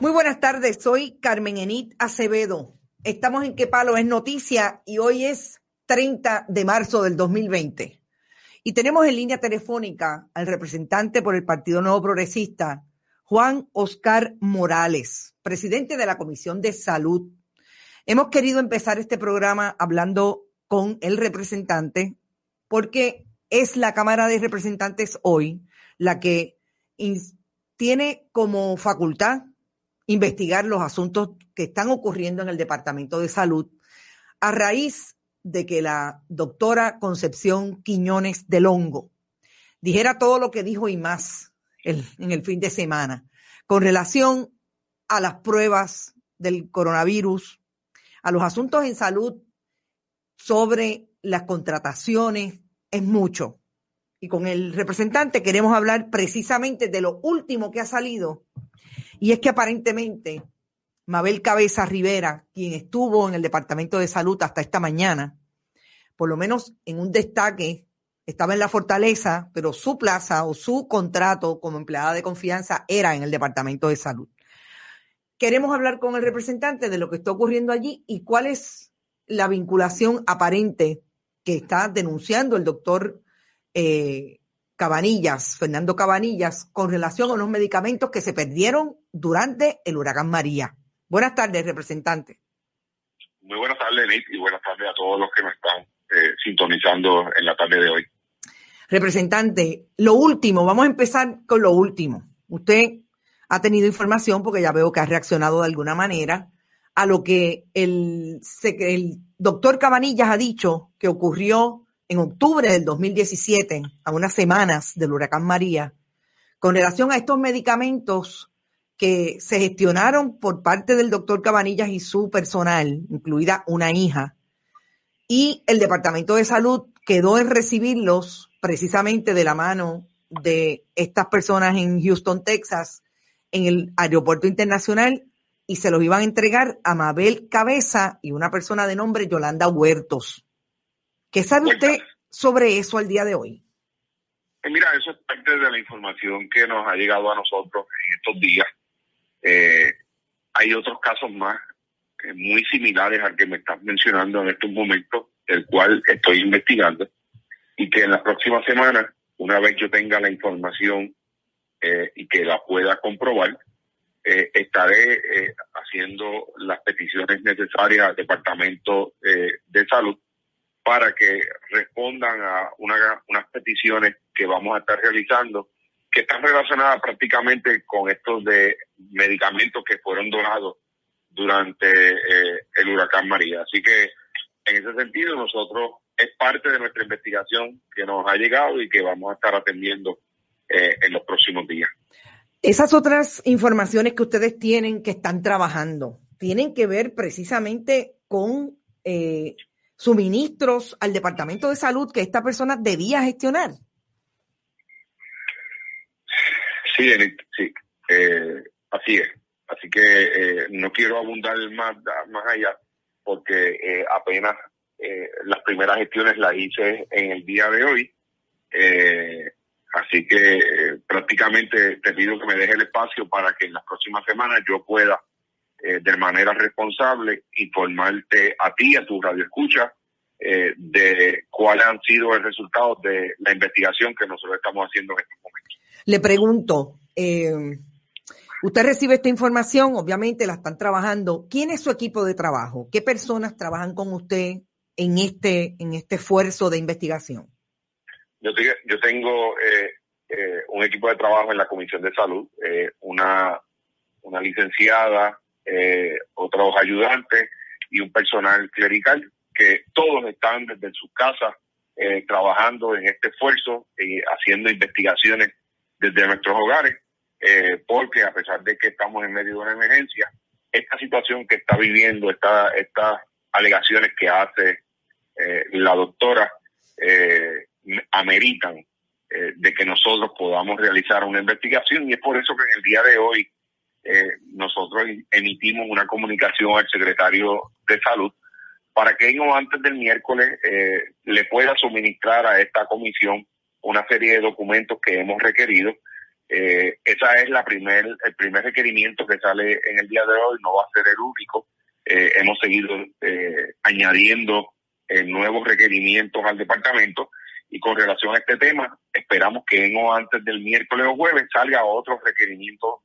Muy buenas tardes, soy Carmen Enit Acevedo. Estamos en Qué Palo es Noticia y hoy es 30 de marzo del 2020. Y tenemos en línea telefónica al representante por el Partido Nuevo Progresista, Juan Oscar Morales, presidente de la Comisión de Salud. Hemos querido empezar este programa hablando con el representante porque es la Cámara de Representantes hoy la que tiene como facultad investigar los asuntos que están ocurriendo en el Departamento de Salud a raíz de que la doctora Concepción Quiñones del Hongo dijera todo lo que dijo y más en el fin de semana con relación a las pruebas del coronavirus, a los asuntos en salud sobre las contrataciones, es mucho. Y con el representante queremos hablar precisamente de lo último que ha salido y es que aparentemente Mabel Cabeza Rivera, quien estuvo en el Departamento de Salud hasta esta mañana, por lo menos en un destaque, estaba en la fortaleza, pero su plaza o su contrato como empleada de confianza era en el Departamento de Salud. Queremos hablar con el representante de lo que está ocurriendo allí y cuál es la vinculación aparente que está denunciando el doctor eh, Cabanillas, Fernando Cabanillas, con relación a unos medicamentos que se perdieron durante el huracán María. Buenas tardes, representante. Muy buenas tardes, Nick, y buenas tardes a todos los que nos están eh, sintonizando en la tarde de hoy. Representante, lo último, vamos a empezar con lo último. Usted ha tenido información, porque ya veo que ha reaccionado de alguna manera, a lo que el, el doctor Cabanillas ha dicho que ocurrió en octubre del 2017, a unas semanas del huracán María, con relación a estos medicamentos que se gestionaron por parte del doctor Cabanillas y su personal, incluida una hija, y el Departamento de Salud quedó en recibirlos precisamente de la mano de estas personas en Houston, Texas, en el aeropuerto internacional, y se los iban a entregar a Mabel Cabeza y una persona de nombre Yolanda Huertos. ¿Qué sabe usted sobre eso al día de hoy? Eh, mira, eso es parte de la información que nos ha llegado a nosotros en estos días. Eh, hay otros casos más eh, muy similares al que me estás mencionando en estos momentos, el cual estoy investigando, y que en las próximas semanas, una vez yo tenga la información y que la pueda comprobar, estaré haciendo las peticiones necesarias al Departamento de Salud para que respondan a unas peticiones que vamos a estar realizando que están relacionadas prácticamente con estos de medicamentos que fueron donados durante eh, el huracán María. Así que en ese sentido nosotros es parte de nuestra investigación que nos ha llegado y que vamos a estar atendiendo eh, en los próximos días. Esas otras informaciones que ustedes tienen que están trabajando tienen que ver precisamente con eh, suministros al Departamento de Salud que esta persona debía gestionar. Sí, sí, eh, así es. Así que eh, no quiero abundar más, más allá porque eh, apenas las primeras gestiones las hice en el día de hoy. así que prácticamente te pido que me deje el espacio para que en las próximas semanas yo pueda eh, de manera responsable, informarte a ti, a tu radio escucha, eh, de cuáles han sido el resultado de la investigación que nosotros estamos haciendo en estos momentos. Le pregunto, eh, usted recibe esta información, obviamente la están trabajando. ¿Quién es su equipo de trabajo? ¿Qué personas trabajan con usted en este, en este esfuerzo de investigación? Yo, yo tengo un equipo de trabajo en la Comisión de Salud, una, una licenciada, eh, otros ayudantes y un personal clerical que todos están desde sus casas eh, trabajando en este esfuerzo y haciendo investigaciones desde nuestros hogares, eh, porque a pesar de que estamos en medio de una emergencia, esta situación que está viviendo, esta, estas alegaciones que hace la doctora, ameritan de que nosotros podamos realizar una investigación y es por eso que en el día de hoy eh, nosotros emitimos una comunicación al secretario de salud para que antes del miércoles eh, le pueda suministrar a esta comisión una serie de documentos que hemos requerido Eh, esa es la primer, el primer requerimiento que sale en el día de hoy, no va a ser el único. Eh, hemos seguido eh, añadiendo nuevos requerimientos al departamento y con relación a este tema, esperamos que en o antes del miércoles o jueves salga otro requerimiento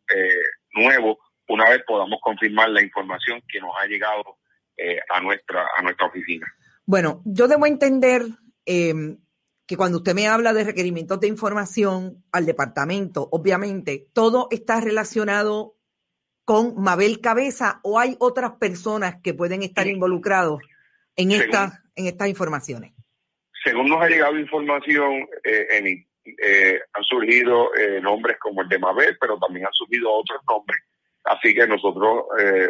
nuevo una vez podamos confirmar la información que nos ha llegado a nuestra a nuestra oficina. Bueno, yo debo entender que cuando usted me habla de requerimientos de información al departamento, obviamente todo está relacionado con Mabel Cabeza o hay otras personas que pueden estar involucrados en, esta, en estas informaciones. Según nos ha llegado información, eh, eh, han surgido eh, nombres como el de Mabel, pero también han surgido otros nombres. Así que nosotros,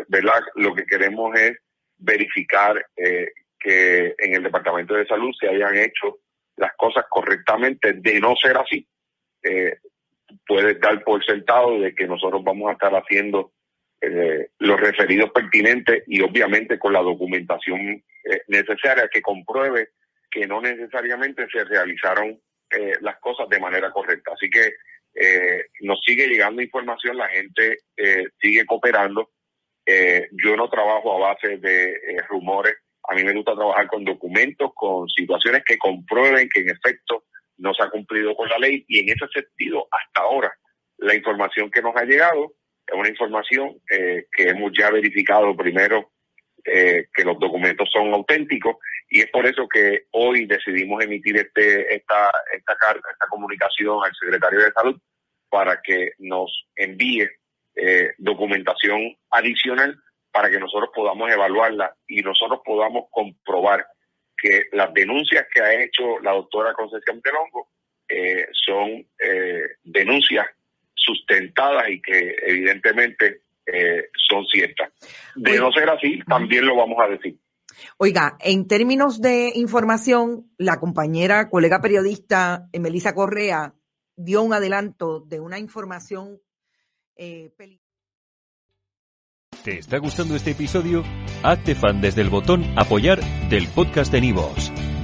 ¿verdad? Lo que queremos es verificar que en el Departamento de Salud se hayan hecho las cosas correctamente. De no ser así, eh, puedes dar por sentado de que nosotros vamos a estar haciendo eh, los referidos pertinentes y obviamente con la documentación eh, necesaria que compruebe que no necesariamente se realizaron eh, las cosas de manera correcta. Así que nos sigue llegando información, la gente sigue cooperando. yo no trabajo a base de rumores a mí me gusta trabajar con documentos, con situaciones que comprueben que en efecto no se ha cumplido con la ley y en ese sentido, hasta ahora, la información que nos ha llegado es una información eh, que hemos ya verificado primero eh, que los documentos son auténticos y es por eso que hoy decidimos emitir este esta esta carta, esta comunicación al secretario de salud para que nos envíe eh, documentación adicional para que nosotros podamos evaluarla y nosotros podamos comprobar que las denuncias que ha hecho la doctora Concepción Telongo eh, son eh, denuncias sustentadas y que evidentemente eh, son ciertas. De no ser así, también lo vamos a decir. Oiga, en términos de información, la compañera, colega periodista Melissa Correa dio un adelanto de una información eh, ¿Te está gustando este episodio? Hazte fan desde el botón Apoyar del podcast de Nivos.